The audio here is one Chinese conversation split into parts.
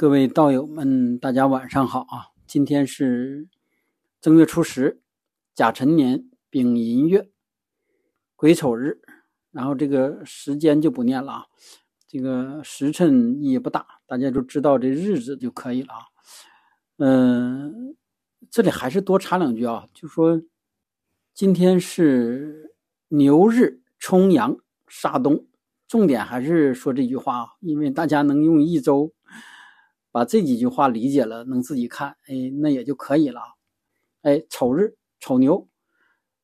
各位道友们，大家晚上好啊！今天是正月初十，甲辰年丙寅月癸丑日，然后这个时间就不念了啊，这个时辰也不大，大家就知道这日子就可以了啊。嗯，这里还是多插两句啊，就说今天是牛日冲阳煞东，重点还是说这句话啊，因为大家能用一周。把这几句话理解了，能自己看，哎，那也就可以了。哎，丑日丑牛，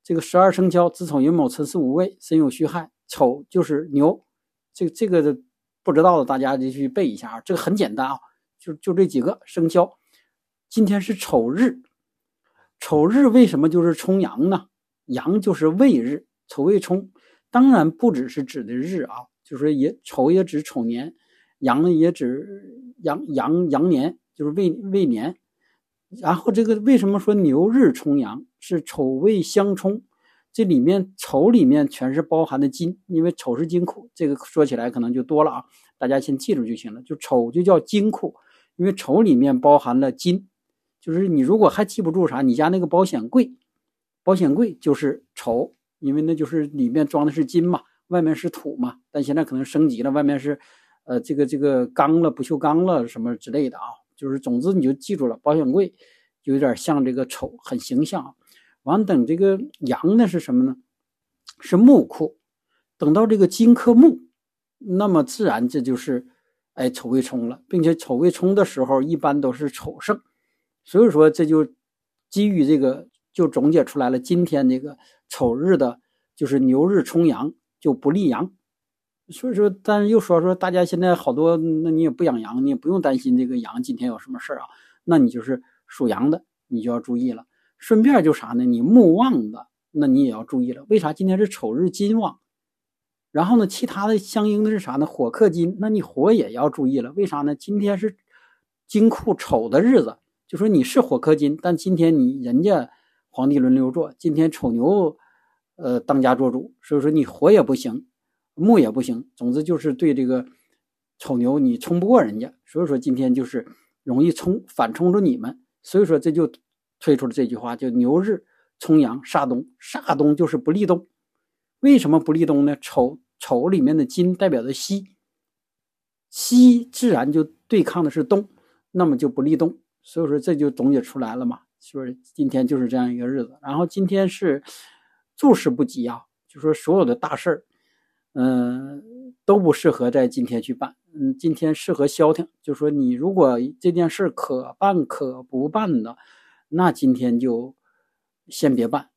这个十二生肖子丑寅卯辰巳午未申酉戌亥，丑就是牛。这这个的不知道的大家就去背一下啊，这个很简单啊，就就这几个生肖。今天是丑日，丑日为什么就是冲阳呢？阳就是未日，丑未冲，当然不只是指的日啊，就是也丑也指丑年。羊也指羊羊羊年，就是未未年。然后这个为什么说牛日冲阳是丑未相冲？这里面丑里面全是包含的金，因为丑是金库。这个说起来可能就多了啊，大家先记住就行了。就丑就叫金库，因为丑里面包含了金。就是你如果还记不住啥，你家那个保险柜，保险柜就是丑，因为那就是里面装的是金嘛，外面是土嘛。但现在可能升级了，外面是。呃，这个这个钢了，不锈钢了，什么之类的啊，就是总之你就记住了，保险柜就有点像这个丑，很形象。完等这个羊呢是什么呢？是木库。等到这个金克木，那么自然这就是哎丑未冲了，并且丑未冲的时候一般都是丑胜，所以说这就基于这个就总结出来了，今天这个丑日的就是牛日冲羊就不利阳。所以说，但是又说说，大家现在好多，那你也不养羊，你也不用担心这个羊今天有什么事儿啊。那你就是属羊的，你就要注意了。顺便就啥呢？你木旺的，那你也要注意了。为啥今天是丑日金旺？然后呢，其他的相应的是啥呢？火克金，那你火也要注意了。为啥呢？今天是金库丑的日子，就说你是火克金，但今天你人家皇帝轮流坐，今天丑牛，呃，当家做主，所以说你火也不行。木也不行，总之就是对这个丑牛你冲不过人家，所以说今天就是容易冲反冲着你们，所以说这就推出了这句话，叫牛日冲阳煞东，煞东就是不利东。为什么不利东呢？丑丑里面的金代表的西，西自然就对抗的是东，那么就不利东，所以说这就总结出来了嘛，是不是？今天就是这样一个日子，然后今天是诸事不吉啊，就说所有的大事儿。嗯，都不适合在今天去办。嗯，今天适合消停，就说你如果这件事可办可不办的，那今天就先别办。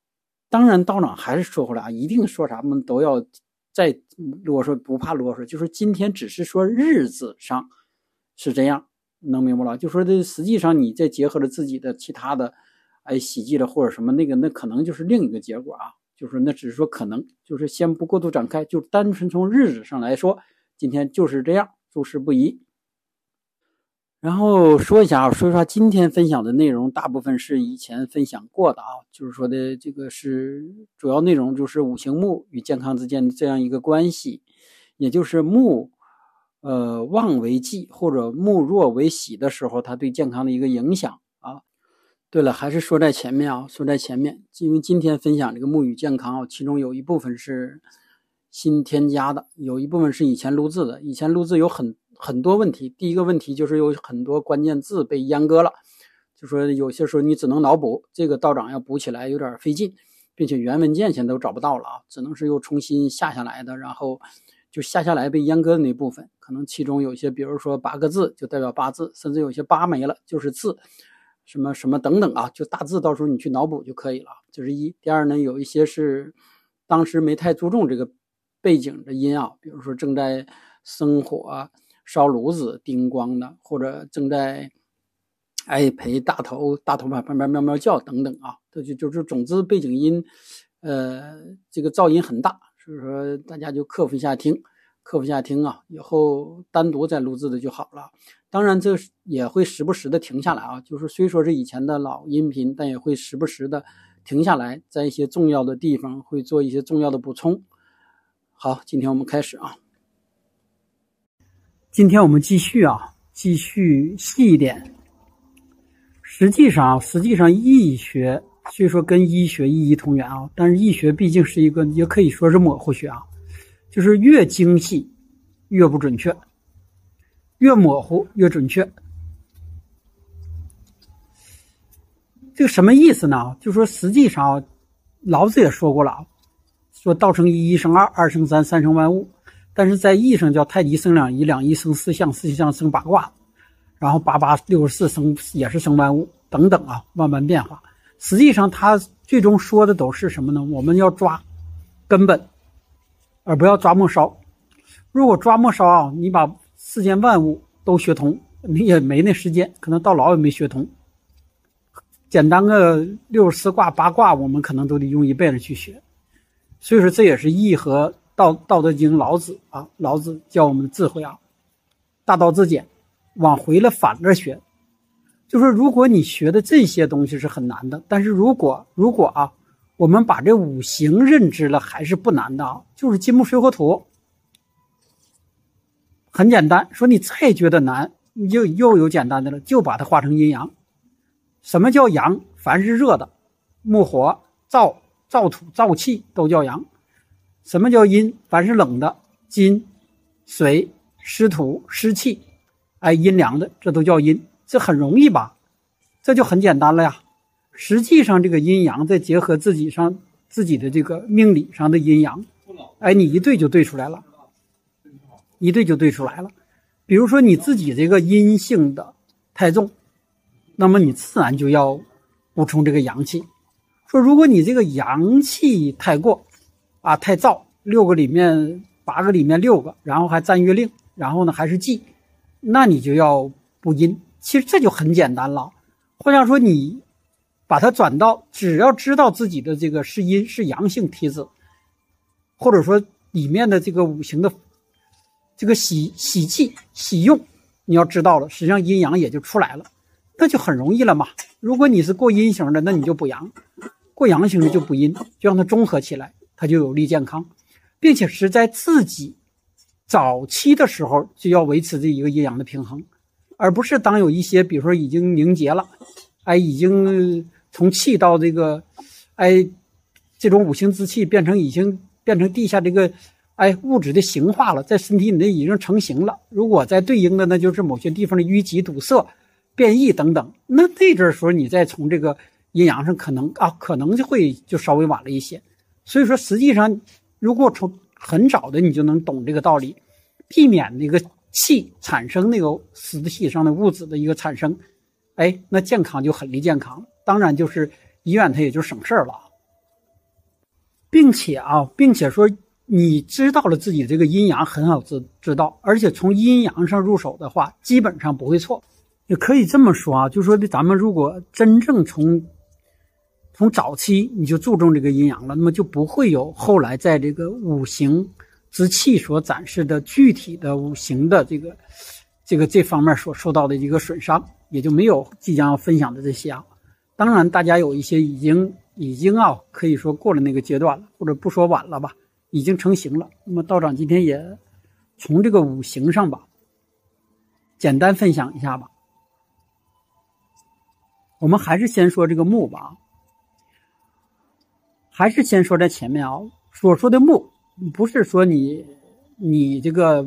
当然，道长还是说回来啊，一定说啥们都要再啰嗦，不怕啰嗦。就是今天只是说日子上是这样，能明白了？就说这实际上你再结合着自己的其他的，哎，喜忌了或者什么那个，那可能就是另一个结果啊。就是那只是说可能，就是先不过度展开，就单纯从日子上来说，今天就是这样，诸事不宜。然后说一下啊，说一下，今天分享的内容大部分是以前分享过的啊，就是说的这个是主要内容，就是五行木与健康之间的这样一个关系，也就是木，呃，旺为忌或者木弱为喜的时候，它对健康的一个影响。对了，还是说在前面啊，说在前面，因为今天分享这个木语健康啊，其中有一部分是新添加的，有一部分是以前录制的。以前录制有很很多问题，第一个问题就是有很多关键字被阉割了，就说有些时候你只能脑补，这个道长要补起来有点费劲，并且原文件现在都找不到了啊，只能是又重新下下来的，然后就下下来被阉割的那部分，可能其中有些，比如说八个字就代表八字，甚至有些八没了就是字。什么什么等等啊，就大致到时候你去脑补就可以了。这是一。第二呢，有一些是当时没太注重这个背景的音啊，比如说正在生火烧炉子叮咣的，或者正在哎陪大头大头把旁边喵喵叫等等啊，这就就是总之背景音，呃，这个噪音很大，所以说大家就克服一下听。克服下听啊，以后单独再录制的就好了。当然，这也会时不时的停下来啊。就是虽说是以前的老音频，但也会时不时的停下来，在一些重要的地方会做一些重要的补充。好，今天我们开始啊。今天我们继续啊，继续细一点。实际上，实际上易学虽说跟医学一一同源啊，但是易学毕竟是一个，也可以说是模糊学啊，就是越精细越不准确，越模糊越准确。这个什么意思呢？就说实际上，老子也说过了啊，说道生一，一生二，二生三，三生万物。但是在易上叫太极生两仪，两仪生四象，四象生八卦，然后八八六十四生也是生万物等等啊，万般变化。实际上他最终说的都是什么呢？我们要抓根本，而不要抓末梢。如果抓末梢啊，你把世间万物都学通，你也没那时间，可能到老也没学通。简单个六十四卦八卦，我们可能都得用一辈子去学。所以说，这也是易和道道德经老子啊，老子教我们的智慧啊，大道至简，往回了反着学。就说如果你学的这些东西是很难的，但是如果如果啊，我们把这五行认知了，还是不难的啊，就是金木水火土，很简单。说你再觉得难，你就又有简单的了，就把它化成阴阳。什么叫阳？凡是热的，木火燥燥土燥气都叫阳。什么叫阴？凡是冷的，金水湿土湿气，哎，阴凉的，这都叫阴。这很容易吧？这就很简单了呀。实际上，这个阴阳再结合自己上自己的这个命理上的阴阳，哎，你一对就对出来了，一对就对出来了。比如说你自己这个阴性的太重。那么你自然就要补充这个阳气。说如果你这个阳气太过，啊太燥，六个里面八个里面六个，然后还占月令，然后呢还是忌，那你就要补阴。其实这就很简单了。或者说你把它转到，只要知道自己的这个是阴是阳性体质，或者说里面的这个五行的这个喜喜气喜用，你要知道了，实际上阴阳也就出来了。那就很容易了嘛。如果你是过阴型的，那你就补阳；过阳型的就补阴，就让它中和起来，它就有利健康，并且是在自己早期的时候就要维持这一个阴阳的平衡，而不是当有一些，比如说已经凝结了，哎，已经从气到这个，哎，这种五行之气变成已经变成地下这个，哎，物质的形化了，在身体里面已经成型了。如果在对应的，那就是某些地方的淤积堵塞。变异等等，那那阵时候你再从这个阴阳上可能啊，可能就会就稍微晚了一些。所以说，实际上如果从很早的你就能懂这个道理，避免那个气产生那个实体上的物质的一个产生，哎，那健康就很离健康。当然，就是医院它也就省事儿了，并且啊，并且说你知道了自己这个阴阳很好知知道，而且从阴阳上入手的话，基本上不会错。也可以这么说啊，就说咱们如果真正从从早期你就注重这个阴阳了，那么就不会有后来在这个五行之气所展示的具体的五行的这个这个这方面所受到的一个损伤，也就没有即将要分享的这些啊。当然，大家有一些已经已经啊，可以说过了那个阶段了，或者不说晚了吧，已经成型了。那么道长今天也从这个五行上吧，简单分享一下吧。我们还是先说这个木吧，还是先说在前面啊。所说的木，不是说你你这个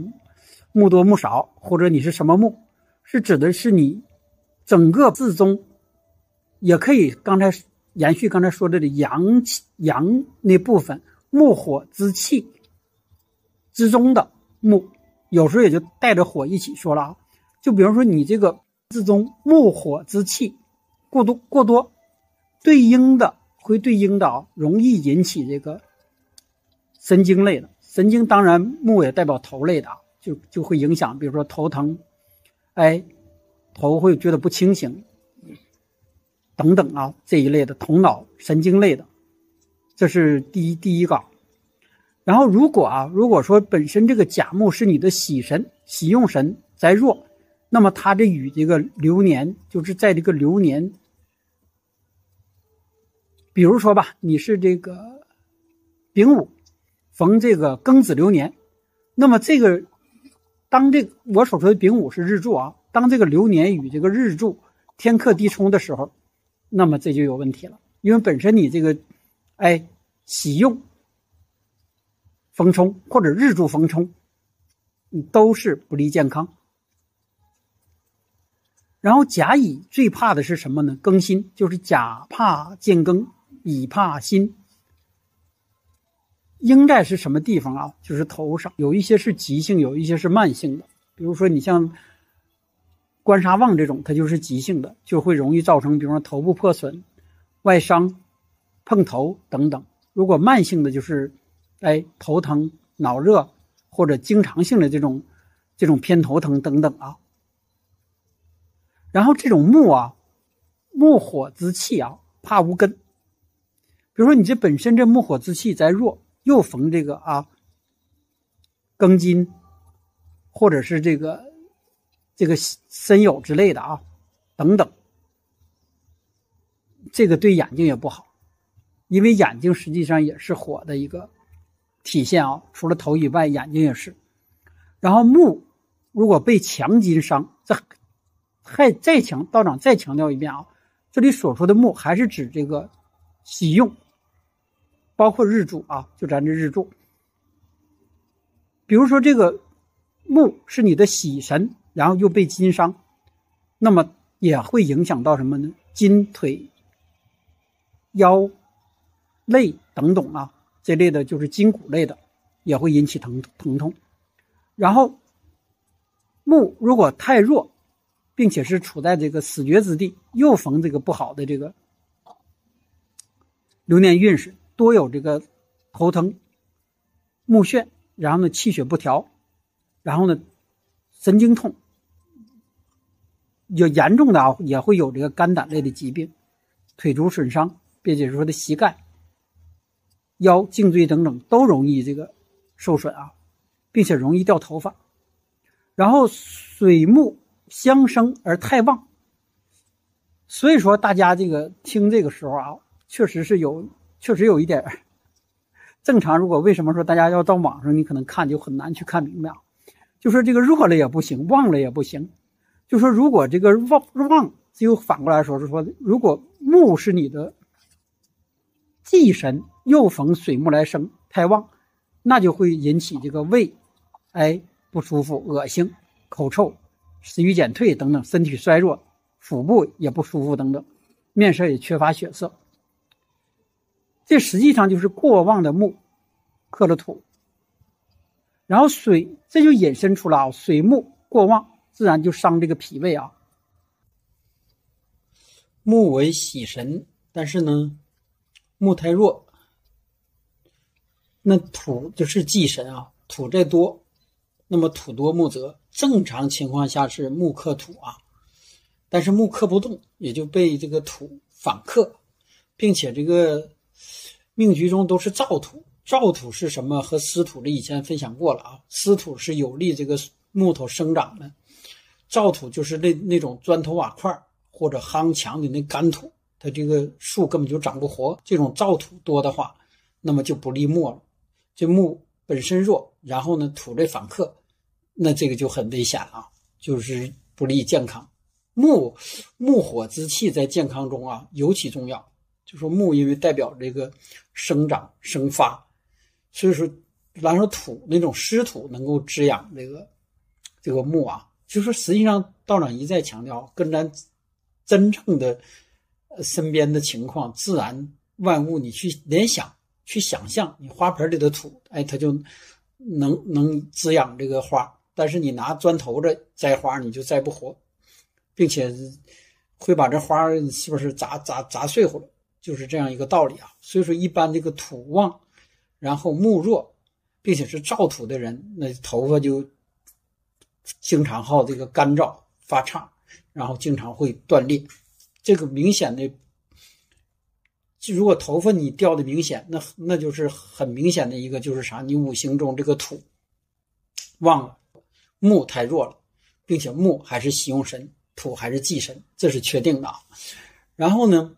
木多木少，或者你是什么木，是指的是你整个字中，也可以刚才延续刚才说的的阳气阳那部分木火之气之中的木，有时候也就带着火一起说了啊。就比如说你这个之中木火之气。过多过多，对应的会对应的啊，容易引起这个神经类的神经，当然木也代表头类的啊，就就会影响，比如说头疼，哎，头会觉得不清醒，等等啊这一类的头脑神经类的，这是第一第一个。然后如果啊，如果说本身这个甲木是你的喜神、喜用神在弱，那么它这与这个流年，就是在这个流年。比如说吧，你是这个丙午逢这个庚子流年，那么这个当这我所说的丙午是日柱啊，当这个流年与这个日柱天克地冲的时候，那么这就有问题了，因为本身你这个，哎，喜用逢冲或者日柱逢冲，你都是不利健康。然后甲乙最怕的是什么呢？庚辛，就是甲怕见庚，乙怕辛。应在是什么地方啊？就是头上，有一些是急性，有一些是慢性的。比如说你像官杀旺这种，它就是急性的，就会容易造成，比如说头部破损、外伤、碰头等等。如果慢性的，就是哎头疼、脑热或者经常性的这种这种偏头疼等等啊。然后这种木啊，木火之气啊，怕无根。比如说你这本身这木火之气在弱。又逢这个啊，庚金，或者是这个这个身有之类的啊，等等，这个对眼睛也不好，因为眼睛实际上也是火的一个体现啊。除了头以外，眼睛也是。然后木如果被强金伤，这还再强道长再强调一遍啊，这里所说的木还是指这个喜用。包括日柱啊，就咱这日柱。比如说这个木是你的喜神，然后又被金伤，那么也会影响到什么呢？筋腿、腰、肋等等啊，这类的就是筋骨类的，也会引起疼疼痛。然后木如果太弱，并且是处在这个死绝之地，又逢这个不好的这个流年运势。多有这个头疼、目眩，然后呢气血不调，然后呢神经痛，有严重的啊也会有这个肝胆类的疾病，腿足损伤，并且说的膝盖、腰、颈椎等等都容易这个受损啊，并且容易掉头发。然后水木相生而太旺，所以说大家这个听这个时候啊，确实是有。确实有一点正常。如果为什么说大家要到网上，你可能看就很难去看明白啊？就说这个弱了也不行，旺了也不行。就说如果这个旺旺，就反过来说是说，如果木是你的忌神，又逢水木来生太旺，那就会引起这个胃哎不舒服、恶心、口臭、食欲减退等等，身体衰弱，腹部也不舒服等等，面色也缺乏血色。这实际上就是过旺的木克了土，然后水这就引申出了啊，水木过旺，自然就伤这个脾胃啊。木为喜神，但是呢，木太弱，那土就是忌神啊，土再多，那么土多木泽，正常情况下是木克土啊，但是木克不动，也就被这个土反克，并且这个。命局中都是燥土，燥土是什么？和湿土的以前分享过了啊。湿土是有利这个木头生长的，燥土就是那那种砖头瓦块或者夯墙的那干土，它这个树根本就长不活。这种燥土多的话，那么就不利木了。这木本身弱，然后呢土这反克，那这个就很危险啊，就是不利健康。木木火之气在健康中啊尤其重要。就说木，因为代表这个生长生发，所以说，咱说土那种湿土能够滋养这个这个木啊。就说实际上道长一再强调，跟咱真正的身边的情况、自然万物，你去联想、去想象，你花盆里的土，哎，它就能能滋养这个花。但是你拿砖头子栽花，你就栽不活，并且会把这花是不是砸砸砸碎乎了？就是这样一个道理啊，所以说一般这个土旺，然后木弱，并且是燥土的人，那头发就经常好这个干燥发畅，然后经常会断裂。这个明显的，如果头发你掉的明显，那那就是很明显的一个就是啥？你五行中这个土旺了，木太弱了，并且木还是喜用神，土还是忌神，这是确定的啊。然后呢？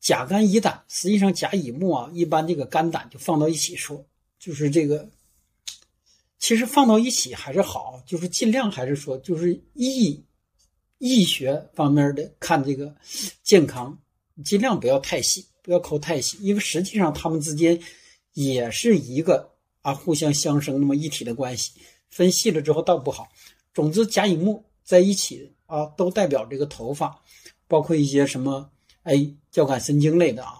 甲肝乙胆，实际上甲乙木啊，一般这个肝胆就放到一起说，就是这个其实放到一起还是好，就是尽量还是说，就是医医学方面的看这个健康，尽量不要太细，不要抠太细，因为实际上他们之间也是一个啊互相相生那么一体的关系。分细了之后倒不好。总之，甲乙木在一起啊，都代表这个头发，包括一些什么哎交感神经类的啊。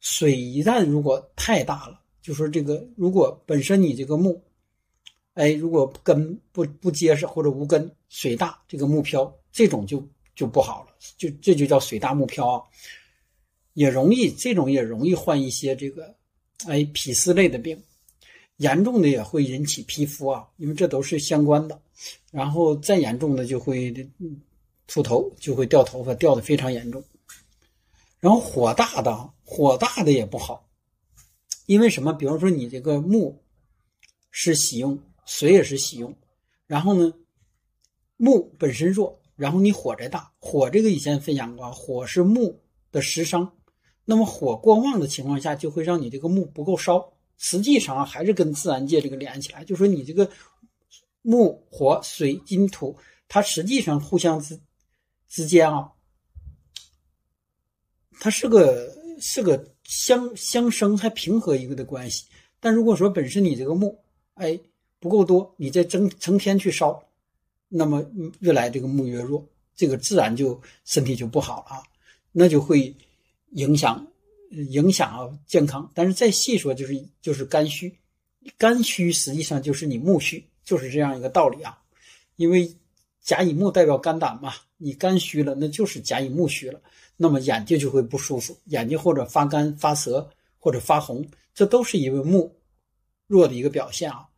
水一旦如果太大了，就说这个如果本身你这个木。哎，如果根不不结实或者无根，水大这个木漂，这种就就不好了，就这就叫水大木漂啊，也容易这种也容易患一些这个，哎脾湿类的病，严重的也会引起皮肤啊，因为这都是相关的，然后再严重的就会秃头，就会掉头发，掉的非常严重，然后火大的火大的也不好，因为什么？比方说你这个木是喜用。水也是喜用，然后呢，木本身弱，然后你火再大，火这个以前分享过，火是木的食伤，那么火过旺的情况下，就会让你这个木不够烧。实际上还是跟自然界这个连起来，就说你这个木、火、水、金、土，它实际上互相之之间啊，它是个是个相相生还平和一个的关系。但如果说本身你这个木，哎。不够多，你再增成天去烧，那么越来这个木越弱，这个自然就身体就不好了，啊那就会影响影响啊健康。但是再细说，就是就是肝虚，肝虚实际上就是你木虚，就是这样一个道理啊。因为甲乙木代表肝胆嘛，你肝虚了，那就是甲乙木虚了，那么眼睛就会不舒服，眼睛或者发干发涩或者发红，这都是因为木弱的一个表现啊。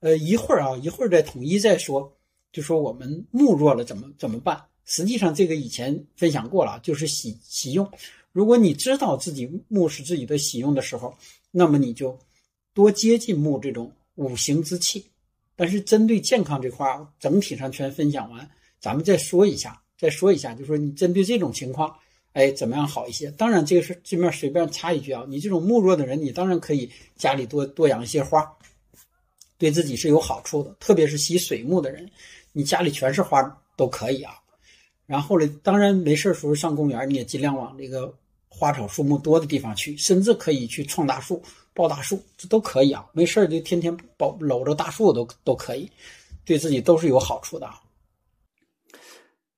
呃，一会儿啊，一会儿再统一再说，就说我们木弱了怎么怎么办？实际上这个以前分享过了，就是喜喜用。如果你知道自己木是自己的喜用的时候，那么你就多接近木这种五行之气。但是针对健康这块整体上全分享完，咱们再说一下，再说一下，就说你针对这种情况，哎，怎么样好一些？当然这个是这面随便插一句啊，你这种木弱的人，你当然可以家里多多养一些花。对自己是有好处的，特别是喜水木的人，你家里全是花都可以啊。然后呢，当然没事时候上公园，你也尽量往这个花草树木多的地方去，甚至可以去撞大树、抱大树，这都可以啊。没事就天天抱搂着大树都都可以，对自己都是有好处的。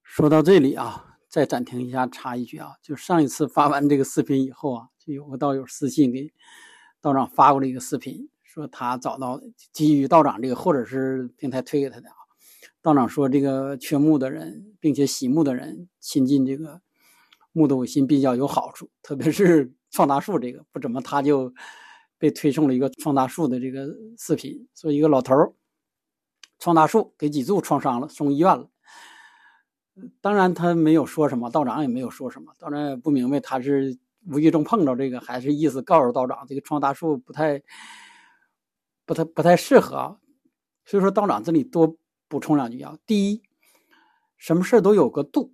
说到这里啊，再暂停一下，插一句啊，就上一次发完这个视频以后啊，就有个道友私信给道长发过来一个视频。说他找到基于道长这个，或者是平台推给他的啊。道长说，这个缺木的人，并且喜木的人，亲近这个木的五行比较有好处。特别是创大树这个不怎么，他就被推送了一个创大树的这个视频，说一个老头儿创大树给脊柱创伤了，送医院了。当然他没有说什么，道长也没有说什么，道长也不明白他是无意中碰着这个，还是意思告诉道长这个创大树不太。不太不太适合啊，所以说道长这里多补充两句啊。第一，什么事都有个度，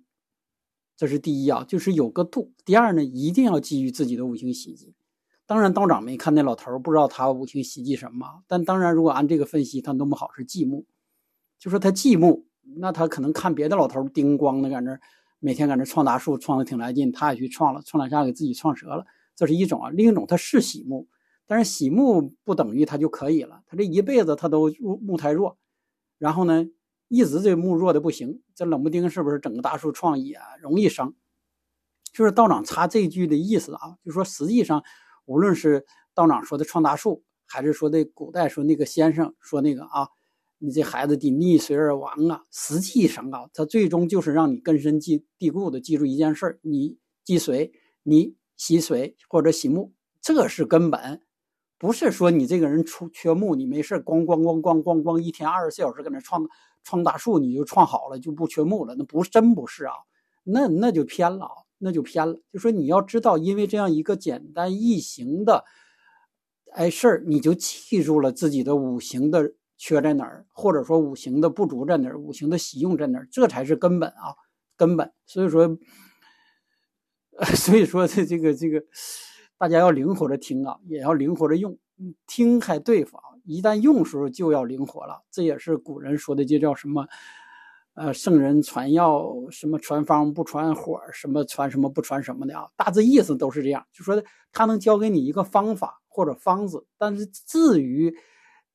这是第一啊，就是有个度。第二呢，一定要基于自己的五行喜忌。当然，道长没看那老头不知道他五行喜忌什么。但当然，如果按这个分析，他弄不好是忌木，就说他忌木，那他可能看别的老头叮咣的，在那每天在那创大树，创的挺来劲，他也去创了，创两下给自己创折了，这是一种啊。另一种，他是喜木。但是喜木不等于他就可以了，他这一辈子他都木太弱，然后呢，一直这木弱的不行，这冷不丁是不是整个大树创也容易伤？就是道长插这句的意思啊，就说实际上，无论是道长说的创大树，还是说的古代说那个先生说那个啊，你这孩子得逆水而亡啊，实际上啊，他最终就是让你根深蒂蒂固的记住一件事儿：你积水，你喜水或者喜木，这是根本。不是说你这个人出缺木，你没事咣咣咣咣咣咣，一天二十四小时搁那创创大树，你就创好了，就不缺木了。那不是真不是啊，那那就偏了，那就偏了。就说你要知道，因为这样一个简单易行的哎事儿，你就记住了自己的五行的缺在哪儿，或者说五行的不足在哪儿，五行的喜用在哪儿，这才是根本啊，根本。所以说，所以说这这个这个。大家要灵活的听啊，也要灵活的用，听还对付啊，一旦用时候就要灵活了。这也是古人说的，就叫什么？呃，圣人传药，什么传方不传火，什么传什么不传什么的啊？大致意思都是这样，就说他能教给你一个方法或者方子，但是至于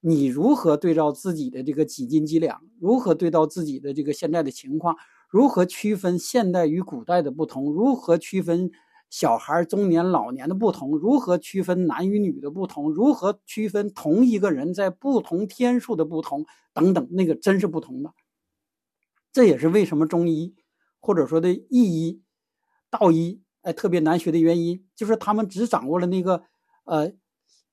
你如何对照自己的这个几斤几两，如何对照自己的这个现在的情况，如何区分现代与古代的不同，如何区分小孩、中年、老年的不同，如何区分男与女的不同，如何区分同一个人在不同天数的不同等等，那个真是不同的。这也是为什么中医或者说的易医、道医哎特别难学的原因，就是他们只掌握了那个呃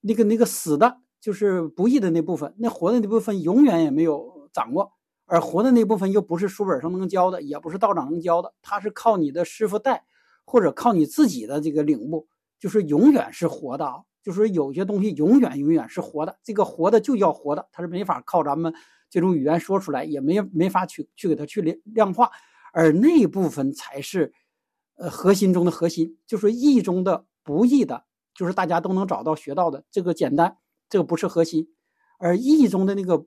那个那个死的，就是不易的那部分，那活的那部分永远也没有掌握，而活的那部分又不是书本上能教的，也不是道长能教的，他是靠你的师傅带，或者靠你自己的这个领悟，就是永远是活的啊，就是有些东西永远永远是活的，这个活的就叫活的，它是没法靠咱们。这种语言说出来也没没法去去给它去量量化，而那部分才是，呃，核心中的核心，就是易中的不易的，就是大家都能找到学到的这个简单，这个不是核心，而易中的那个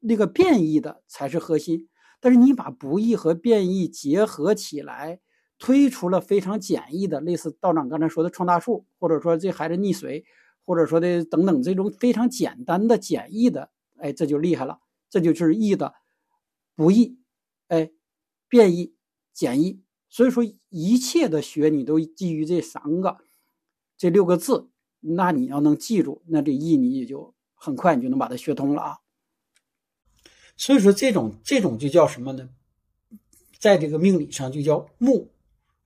那个变异的才是核心。但是你把不易和变异结合起来，推出了非常简易的，类似道长刚才说的创大树，或者说这孩子溺水，或者说的等等这种非常简单的简易的，哎，这就厉害了。这就是易的不易，哎，变异、简易，所以说一切的学你都基于这三个、这六个字，那你要能记住，那这易你也就很快你就能把它学通了啊。所以说这种这种就叫什么呢？在这个命理上就叫木，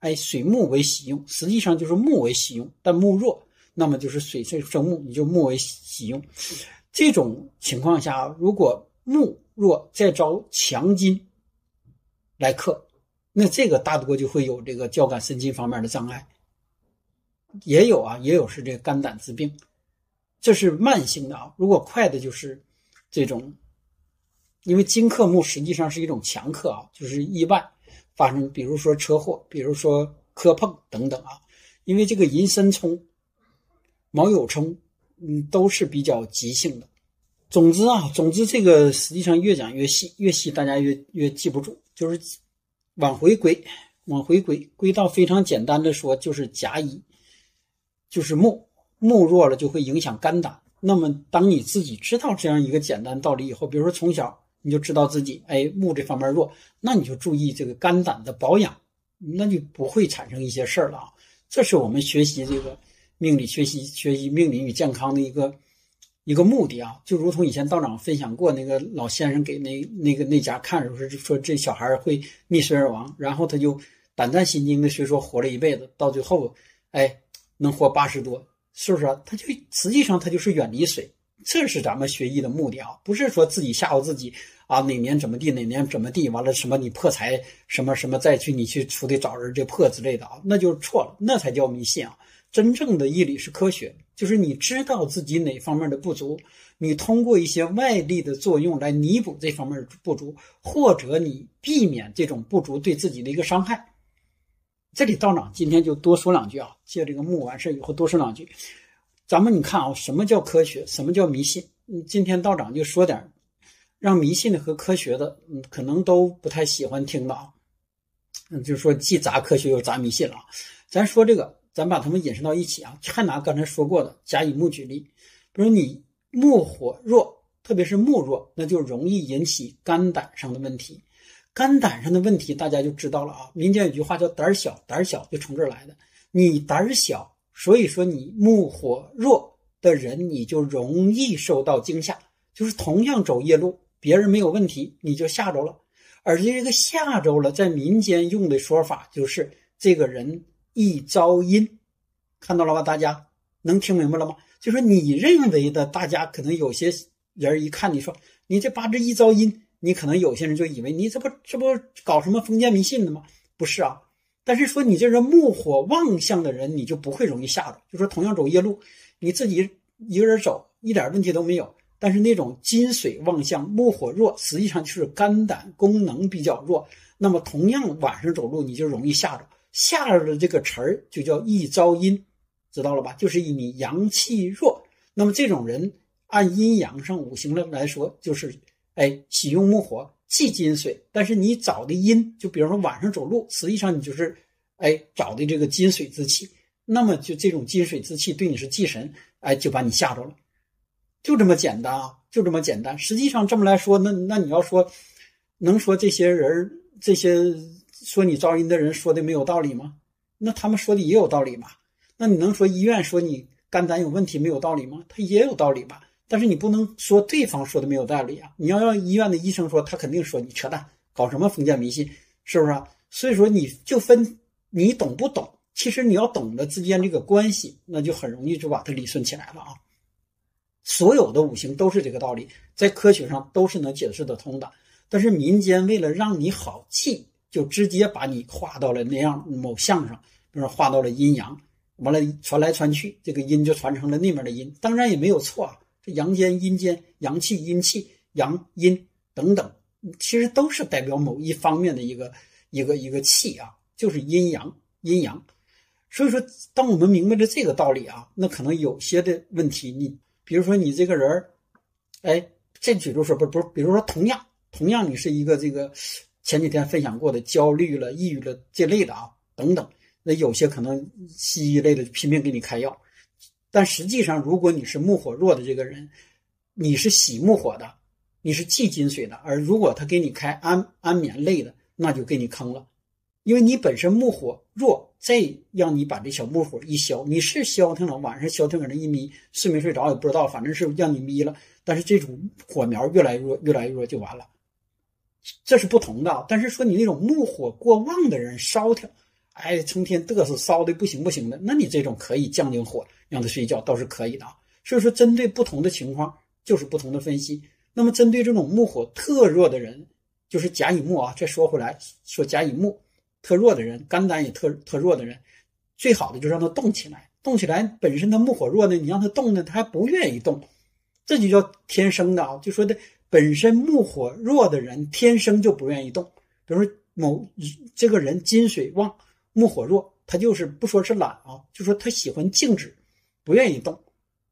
哎，水木为喜用，实际上就是木为喜用，但木弱，那么就是水生木，你就木为喜用。这种情况下，如果木弱再招强金来克，那这个大多就会有这个交感神经方面的障碍，也有啊，也有是这个肝胆之病，这是慢性的啊。如果快的，就是这种，因为金克木实际上是一种强克啊，就是意外发生，比如说车祸，比如说磕碰等等啊。因为这个寅申冲、卯酉冲，嗯，都是比较急性的。总之啊，总之这个实际上越讲越细，越细大家越越记不住。就是往回归，往回归，归到非常简单的说，就是甲乙，就是木，木弱了就会影响肝胆。那么当你自己知道这样一个简单道理以后，比如说从小你就知道自己哎木这方面弱，那你就注意这个肝胆的保养，那就不会产生一些事儿了啊。这是我们学习这个命理学习学习命理与健康的一个。一个目的啊，就如同以前道长分享过，那个老先生给那那个那家看的时候，说这小孩会溺水而亡，然后他就胆战心惊的，虽说活了一辈子，到最后，哎，能活八十多，是不是啊？他就实际上他就是远离水，这是咱们学艺的目的啊，不是说自己吓唬自己啊，哪年怎么地，哪年怎么地，完了什么你破财什么什么再去你去出去找人这破之类的啊，那就错了，那才叫迷信啊。真正的义理是科学，就是你知道自己哪方面的不足，你通过一些外力的作用来弥补这方面的不足，或者你避免这种不足对自己的一个伤害。这里道长今天就多说两句啊，借这个木完事以后多说两句。咱们你看啊，什么叫科学，什么叫迷信？嗯，今天道长就说点让迷信的和科学的，嗯，可能都不太喜欢听的啊。嗯，就是说既砸科学又砸迷信了啊。咱说这个。咱把它们引申到一起啊，还拿刚才说过的甲乙木举例，比如你木火弱，特别是木弱，那就容易引起肝胆上的问题。肝胆上的问题大家就知道了啊。民间有句话叫“胆小”，胆小就从这儿来的。你胆小，所以说你木火弱的人，你就容易受到惊吓。就是同样走夜路，别人没有问题，你就吓着了。而且这个吓着了，在民间用的说法就是这个人。易招阴，看到了吧？大家能听明白了吗？就是你认为的，大家可能有些人一看你说你这八字易招阴，你可能有些人就以为你这不这不搞什么封建迷信的吗？不是啊。但是说你这人木火旺相的人，你就不会容易吓着。就说同样走夜路，你自己一个人走一点问题都没有。但是那种金水旺相、木火弱，实际上就是肝胆功能比较弱。那么同样晚上走路，你就容易吓着。吓着的这个词儿就叫易招阴，知道了吧？就是以你阳气弱，那么这种人按阴阳上五行的来说，就是哎喜用木火，忌金水。但是你找的阴，就比如说晚上走路，实际上你就是哎找的这个金水之气。那么就这种金水之气对你是忌神，哎就把你吓着了，就这么简单啊，就这么简单。实际上这么来说，那那你要说能说这些人这些说你招阴的人说的没有道理吗？那他们说的也有道理嘛？那你能说医院说你肝胆有问题没有道理吗？他也有道理吧？但是你不能说对方说的没有道理啊！你要让医院的医生说，他肯定说你扯淡，搞什么封建迷信，是不是啊？所以说你就分你懂不懂。其实你要懂得之间这个关系，那就很容易就把它理顺起来了啊。所有的五行都是这个道理，在科学上都是能解释得通的。但是民间为了让你好记，就直接把你画到了那样某项上，比如画到了阴阳，完了传来传去，这个阴就传成了那边的阴。当然也没有错啊，阳间、阴间、阳气、阴气、阳阴等等，其实都是代表某一方面的一个一个一个气啊，就是阴阳阴阳。所以说，当我们明白了这个道理啊，那可能有些的问题，你比如说你这个人儿，哎，这比如说不不是，比如说同样同样你是一个这个前几天分享过的焦虑了、抑郁了这类的啊等等，那有些可能西医类的拼命给你开药，但实际上如果你是木火弱的这个人，你是喜木火的，你是忌金水的，而如果他给你开安安眠类的，那就给你坑了，因为你本身木火弱。再让你把这小木火一消，你是消停了，晚上消停搁那一眯，睡没睡着也不知道，反正是让你眯了。但是这种火苗越来越弱，越来越弱就完了，这是不同的。但是说你那种木火过旺的人烧停，哎，成天嘚瑟烧的不行不行的，那你这种可以降降火，让他睡觉倒是可以的啊。所以说，针对不同的情况就是不同的分析。那么针对这种木火特弱的人，就是甲乙木啊。再说回来，说甲乙木。特弱的人，肝胆也特特弱的人，最好的就让他动起来。动起来，本身他木火弱呢，你让他动呢，他还不愿意动，这就叫天生的啊。就说的本身木火弱的人，天生就不愿意动。比如说某这个人金水旺，木火弱，他就是不说是懒啊，就说他喜欢静止，不愿意动。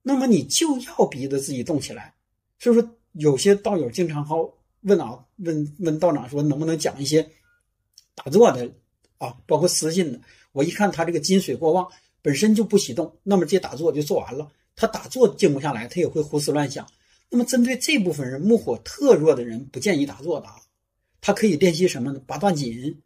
那么你就要逼着自己动起来。所以说有些道友经常好问啊，问问道长说能不能讲一些打坐的。啊，包括私信的，我一看他这个金水过旺，本身就不喜动，那么这打坐就做完了。他打坐静不下来，他也会胡思乱想。那么针对这部分人木火特弱的人，不建议打坐的啊。他可以练习什么呢？八段锦，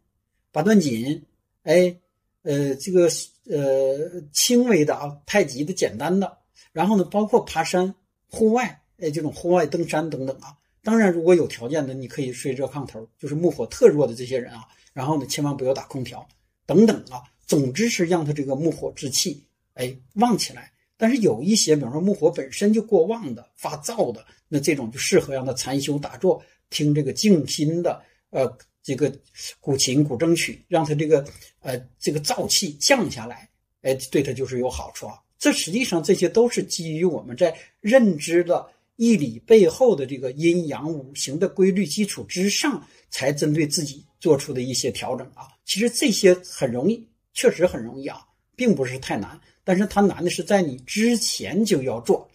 八段锦，哎，呃，这个呃轻微的啊，太极的简单的。然后呢，包括爬山、户外，哎，这种户外登山等等啊。当然，如果有条件的，你可以睡热炕头，就是木火特弱的这些人啊。然后呢，千万不要打空调，等等啊。总之是让他这个木火之气，哎，旺起来。但是有一些，比方说木火本身就过旺的、发燥的，那这种就适合让他禅修打坐，听这个静心的，呃，这个古琴、古筝曲，让他这个呃这个燥气降下来，哎，对他就是有好处啊。这实际上这些都是基于我们在认知的义理背后的这个阴阳五行的规律基础之上，才针对自己。做出的一些调整啊，其实这些很容易，确实很容易啊，并不是太难。但是它难的是在你之前就要做，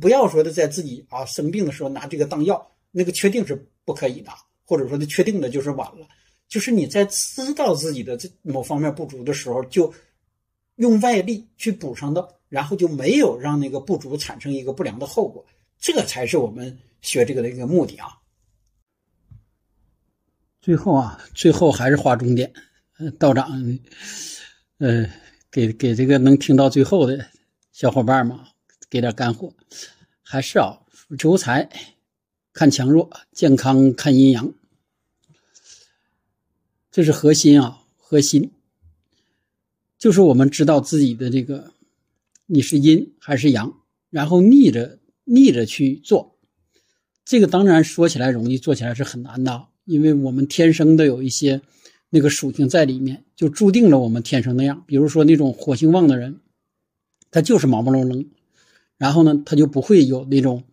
不要说的在自己啊生病的时候拿这个当药，那个确定是不可以的，或者说他确定的就是晚了。就是你在知道自己的这某方面不足的时候，就用外力去补上的，然后就没有让那个不足产生一个不良的后果，这才是我们学这个的一个目的啊。最后啊，最后还是划重点，道长，呃，给给这个能听到最后的小伙伴们给点干货，还是啊，求财看强弱，健康看阴阳，这是核心啊，核心就是我们知道自己的这个你是阴还是阳，然后逆着逆着去做，这个当然说起来容易，做起来是很难的。因为我们天生的有一些那个属性在里面，就注定了我们天生那样。比如说那种火星旺的人，他就是毛毛愣愣，然后呢，他就不会有那种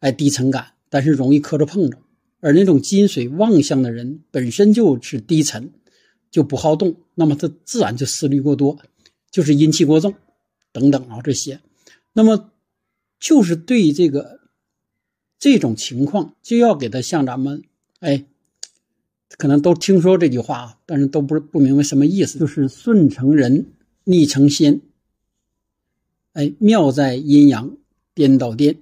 哎低沉感，但是容易磕着碰着。而那种金水旺相的人本身就是低沉，就不好动，那么他自然就思虑过多，就是阴气过重等等啊这些。那么就是对这个这种情况就要给他像咱们，哎，可能都听说这句话啊，但是都不不明白什么意思，就是顺成人，逆成仙。哎，妙在阴阳颠倒颠。